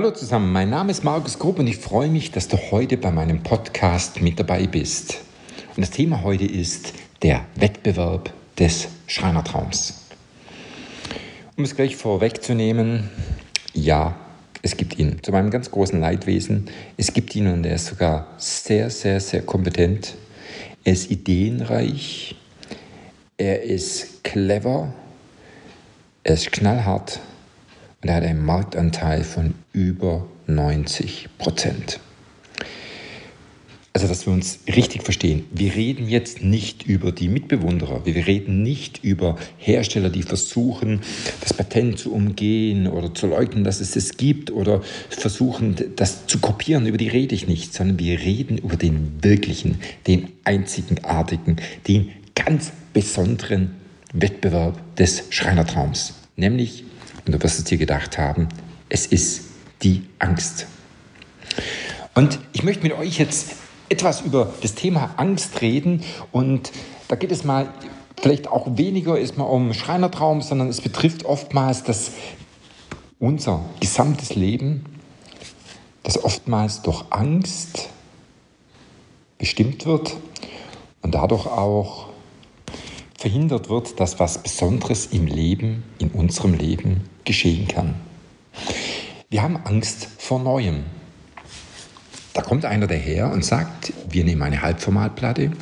Hallo zusammen, mein Name ist Markus Grupp und ich freue mich, dass du heute bei meinem Podcast mit dabei bist. Und das Thema heute ist der Wettbewerb des Schreinertraums. Um es gleich vorwegzunehmen, ja, es gibt ihn. Zu meinem ganz großen Leidwesen, es gibt ihn und er ist sogar sehr, sehr, sehr kompetent. Er ist ideenreich, er ist clever, er ist knallhart und er hat einen Marktanteil von über 90 Prozent. Also, dass wir uns richtig verstehen. Wir reden jetzt nicht über die Mitbewunderer. Wir reden nicht über Hersteller, die versuchen, das Patent zu umgehen oder zu leugnen, dass es es gibt oder versuchen, das zu kopieren. Über die rede ich nicht, sondern wir reden über den wirklichen, den einzigartigen, den ganz besonderen Wettbewerb des Schreinertraums. Nämlich und du wirst es dir gedacht haben, es ist die Angst. Und ich möchte mit euch jetzt etwas über das Thema Angst reden. Und da geht es mal vielleicht auch weniger erstmal um Schreinertraum, sondern es betrifft oftmals das, unser gesamtes Leben, das oftmals durch Angst bestimmt wird und dadurch auch verhindert wird, dass was Besonderes im Leben, in unserem Leben geschehen kann. Wir haben Angst vor Neuem. Da kommt einer daher und sagt, wir nehmen eine Halbformatplatte,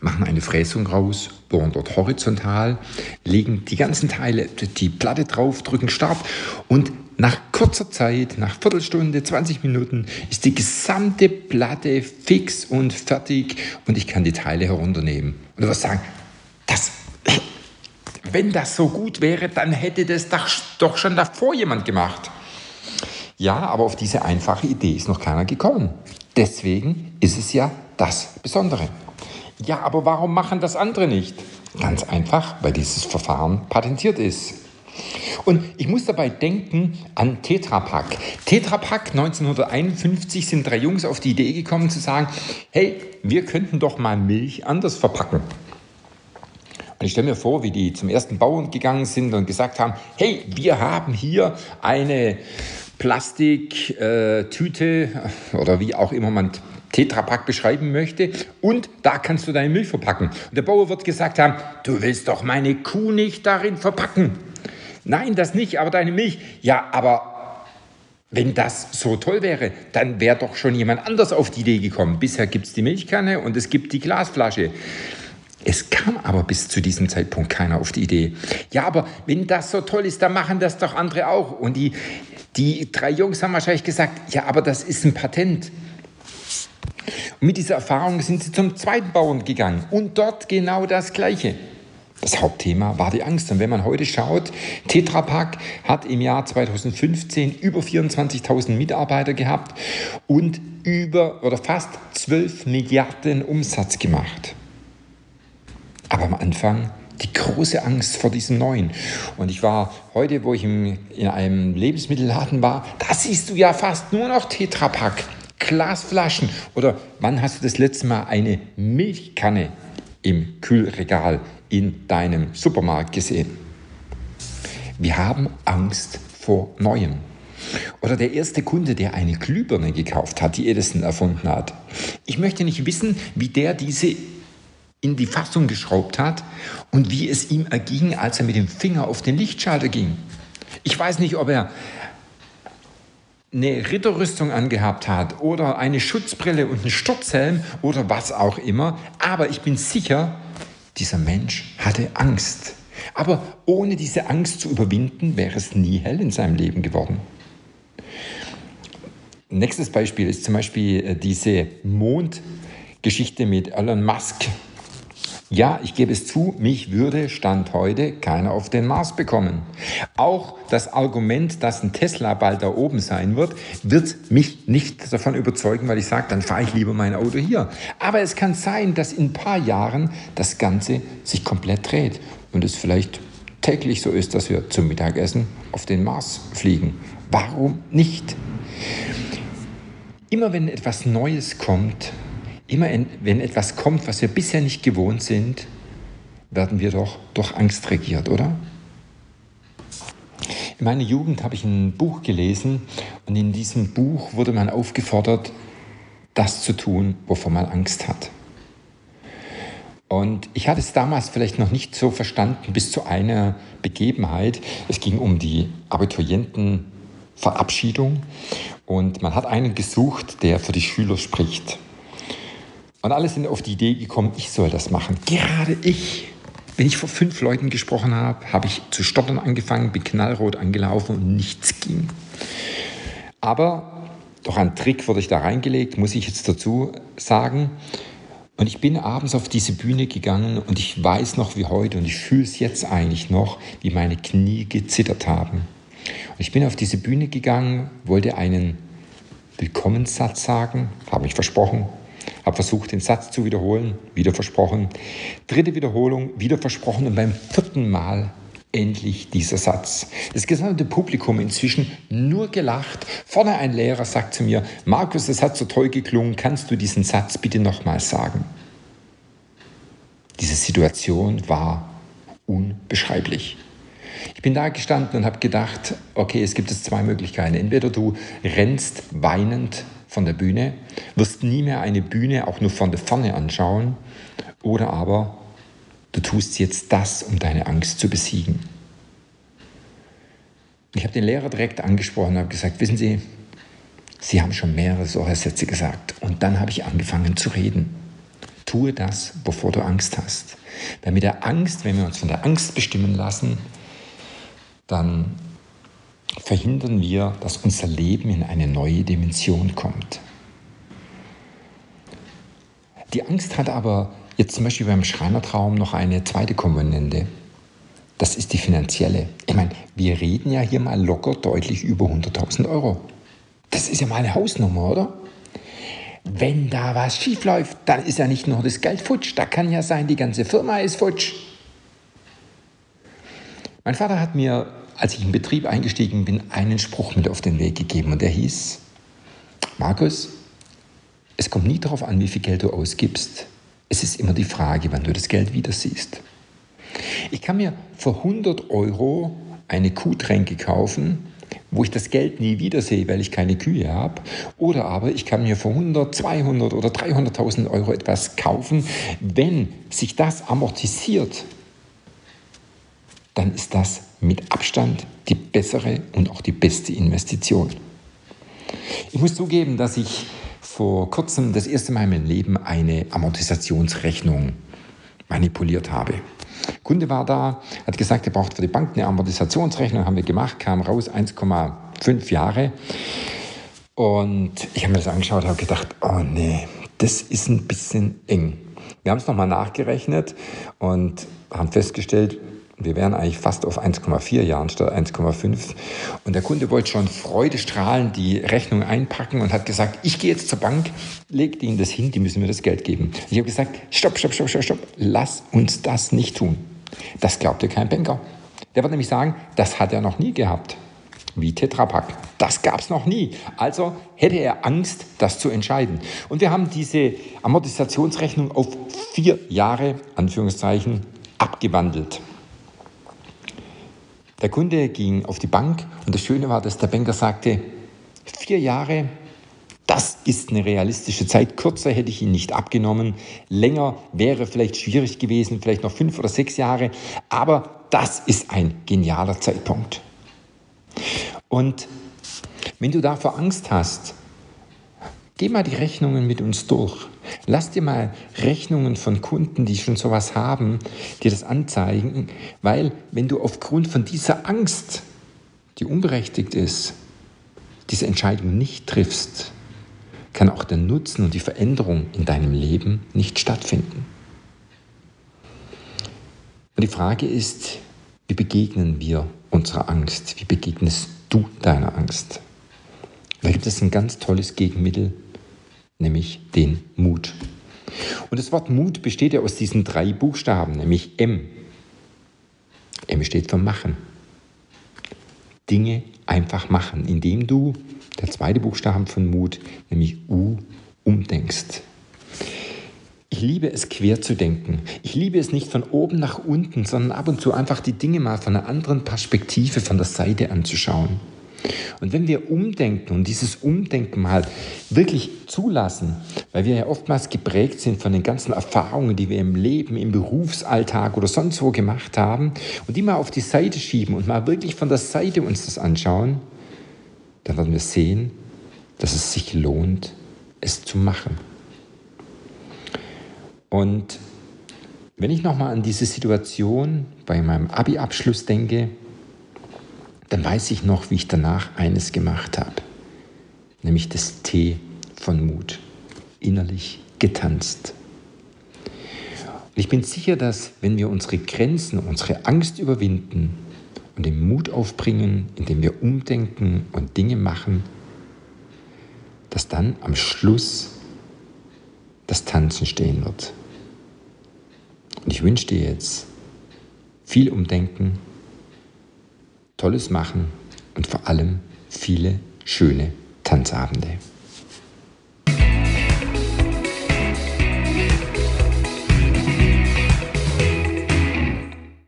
machen eine Fräsung raus, bohren dort horizontal, legen die ganzen Teile, die Platte drauf, drücken Start und nach kurzer Zeit, nach Viertelstunde, 20 Minuten, ist die gesamte Platte fix und fertig und ich kann die Teile herunternehmen. Und du sagen, wenn das so gut wäre, dann hätte das doch schon davor jemand gemacht. Ja, aber auf diese einfache Idee ist noch keiner gekommen. Deswegen ist es ja das Besondere. Ja, aber warum machen das andere nicht? Ganz einfach, weil dieses Verfahren patentiert ist. Und ich muss dabei denken an Tetra Pak. Tetra Pak 1951 sind drei Jungs auf die Idee gekommen zu sagen, hey, wir könnten doch mal Milch anders verpacken. Und ich stelle mir vor, wie die zum ersten Bauern gegangen sind und gesagt haben, hey, wir haben hier eine Plastiktüte äh, oder wie auch immer man Tetrapack beschreiben möchte und da kannst du deine Milch verpacken. Und der Bauer wird gesagt haben, du willst doch meine Kuh nicht darin verpacken. Nein, das nicht, aber deine Milch. Ja, aber wenn das so toll wäre, dann wäre doch schon jemand anders auf die Idee gekommen. Bisher gibt es die Milchkanne und es gibt die Glasflasche. Es kam aber bis zu diesem Zeitpunkt keiner auf die Idee. Ja, aber wenn das so toll ist, dann machen das doch andere auch. Und die, die drei Jungs haben wahrscheinlich gesagt, ja, aber das ist ein Patent. Und mit dieser Erfahrung sind sie zum zweiten Bauern gegangen und dort genau das Gleiche. Das Hauptthema war die Angst. Und wenn man heute schaut, Tetra Pak hat im Jahr 2015 über 24.000 Mitarbeiter gehabt und über oder fast 12 Milliarden Umsatz gemacht. Aber am Anfang die große Angst vor diesem Neuen. Und ich war heute, wo ich in einem Lebensmittelladen war, da siehst du ja fast nur noch Tetra Pak, Glasflaschen. Oder wann hast du das letzte Mal eine Milchkanne im Kühlregal in deinem Supermarkt gesehen. Wir haben Angst vor Neuem. Oder der erste Kunde, der eine Glühbirne gekauft hat, die Edison erfunden hat. Ich möchte nicht wissen, wie der diese in die Fassung geschraubt hat und wie es ihm erging, als er mit dem Finger auf den Lichtschalter ging. Ich weiß nicht, ob er eine Ritterrüstung angehabt hat oder eine Schutzbrille und einen Sturzhelm oder was auch immer, aber ich bin sicher, dieser Mensch hatte Angst. Aber ohne diese Angst zu überwinden, wäre es nie hell in seinem Leben geworden. Nächstes Beispiel ist zum Beispiel äh, diese Mondgeschichte mit Elon Musk. Ja, ich gebe es zu, mich würde Stand heute keiner auf den Mars bekommen. Auch das Argument, dass ein Tesla bald da oben sein wird, wird mich nicht davon überzeugen, weil ich sage, dann fahre ich lieber mein Auto hier. Aber es kann sein, dass in ein paar Jahren das Ganze sich komplett dreht und es vielleicht täglich so ist, dass wir zum Mittagessen auf den Mars fliegen. Warum nicht? Immer wenn etwas Neues kommt, Immer wenn etwas kommt, was wir bisher nicht gewohnt sind, werden wir doch durch Angst regiert, oder? In meiner Jugend habe ich ein Buch gelesen und in diesem Buch wurde man aufgefordert, das zu tun, wovor man Angst hat. Und ich hatte es damals vielleicht noch nicht so verstanden bis zu einer Begebenheit. Es ging um die Abiturientenverabschiedung und man hat einen gesucht, der für die Schüler spricht. Und alle sind auf die Idee gekommen, ich soll das machen. Gerade ich. Wenn ich vor fünf Leuten gesprochen habe, habe ich zu stottern angefangen, bin knallrot angelaufen und nichts ging. Aber doch ein Trick wurde ich da reingelegt, muss ich jetzt dazu sagen. Und ich bin abends auf diese Bühne gegangen und ich weiß noch wie heute und ich fühle es jetzt eigentlich noch, wie meine Knie gezittert haben. Und ich bin auf diese Bühne gegangen, wollte einen Willkommenssatz sagen, habe ich versprochen, habe versucht, den Satz zu wiederholen, wieder versprochen. Dritte Wiederholung, wieder versprochen und beim vierten Mal endlich dieser Satz. Das gesamte Publikum inzwischen nur gelacht. Vorne ein Lehrer sagt zu mir, Markus, das hat so toll geklungen, kannst du diesen Satz bitte nochmal sagen? Diese Situation war unbeschreiblich. Ich bin da gestanden und habe gedacht, okay, es gibt jetzt zwei Möglichkeiten. Entweder du rennst weinend von der Bühne, wirst nie mehr eine Bühne auch nur von der Ferne anschauen, oder aber du tust jetzt das, um deine Angst zu besiegen. Ich habe den Lehrer direkt angesprochen und habe gesagt, wissen Sie, Sie haben schon mehrere solcher Sätze gesagt. Und dann habe ich angefangen zu reden. Tue das, bevor du Angst hast. Weil mit der Angst, wenn wir uns von der Angst bestimmen lassen, dann verhindern wir, dass unser Leben in eine neue Dimension kommt. Die Angst hat aber jetzt zum Beispiel beim Schreinertraum noch eine zweite Komponente. Das ist die finanzielle. Ich meine, wir reden ja hier mal locker deutlich über 100.000 Euro. Das ist ja mal eine Hausnummer, oder? Wenn da was schief läuft, dann ist ja nicht nur das Geld futsch, da kann ja sein, die ganze Firma ist futsch. Mein Vater hat mir als ich in Betrieb eingestiegen bin, einen Spruch mit auf den Weg gegeben und der hieß, Markus, es kommt nie darauf an, wie viel Geld du ausgibst. Es ist immer die Frage, wann du das Geld wieder siehst. Ich kann mir für 100 Euro eine Kuhtränke kaufen, wo ich das Geld nie wiedersehe, weil ich keine Kühe habe. Oder aber ich kann mir für 100, 200 oder 300.000 Euro etwas kaufen. Wenn sich das amortisiert, dann ist das mit Abstand die bessere und auch die beste Investition. Ich muss zugeben, dass ich vor kurzem das erste Mal in meinem Leben eine Amortisationsrechnung manipuliert habe. Kunde war da, hat gesagt, er braucht für die Bank eine Amortisationsrechnung, haben wir gemacht, kam raus 1,5 Jahre. Und ich habe mir das angeschaut und habe gedacht, oh nee, das ist ein bisschen eng. Wir haben es nochmal nachgerechnet und haben festgestellt, wir wären eigentlich fast auf 1,4 Jahren statt 1,5. Und der Kunde wollte schon freudestrahlend die Rechnung einpacken und hat gesagt, ich gehe jetzt zur Bank, legt ihnen das hin, die müssen mir das Geld geben. Ich habe gesagt, stopp, stopp, stopp, stopp, stopp, lass uns das nicht tun. Das glaubte kein Banker. Der wird nämlich sagen, das hat er noch nie gehabt. Wie Tetrapack. Das gab es noch nie. Also hätte er Angst, das zu entscheiden. Und wir haben diese Amortisationsrechnung auf vier Jahre, Anführungszeichen, abgewandelt. Der Kunde ging auf die Bank und das Schöne war, dass der Banker sagte, vier Jahre, das ist eine realistische Zeit. Kürzer hätte ich ihn nicht abgenommen. Länger wäre vielleicht schwierig gewesen, vielleicht noch fünf oder sechs Jahre. Aber das ist ein genialer Zeitpunkt. Und wenn du davor Angst hast, geh mal die Rechnungen mit uns durch. Lass dir mal Rechnungen von Kunden, die schon sowas haben, dir das anzeigen, weil wenn du aufgrund von dieser Angst, die unberechtigt ist, diese Entscheidung nicht triffst, kann auch der Nutzen und die Veränderung in deinem Leben nicht stattfinden. Und die Frage ist, wie begegnen wir unserer Angst? Wie begegnest du deiner Angst? Da gibt es ein ganz tolles Gegenmittel, nämlich den Mut. Und das Wort Mut besteht ja aus diesen drei Buchstaben, nämlich M. M steht für Machen. Dinge einfach machen, indem du, der zweite Buchstaben von Mut, nämlich U, umdenkst. Ich liebe es, quer zu denken. Ich liebe es nicht von oben nach unten, sondern ab und zu einfach die Dinge mal von einer anderen Perspektive, von der Seite anzuschauen. Und wenn wir umdenken und dieses Umdenken mal wirklich zulassen, weil wir ja oftmals geprägt sind von den ganzen Erfahrungen, die wir im Leben, im Berufsalltag oder sonst wo gemacht haben, und die mal auf die Seite schieben und mal wirklich von der Seite uns das anschauen, dann werden wir sehen, dass es sich lohnt, es zu machen. Und wenn ich nochmal an diese Situation bei meinem Abi-Abschluss denke, dann weiß ich noch, wie ich danach eines gemacht habe, nämlich das T von Mut, innerlich getanzt. Und ich bin sicher, dass wenn wir unsere Grenzen, unsere Angst überwinden und den Mut aufbringen, indem wir umdenken und Dinge machen, dass dann am Schluss das Tanzen stehen wird. Und ich wünsche dir jetzt viel Umdenken, Tolles machen und vor allem viele schöne Tanzabende.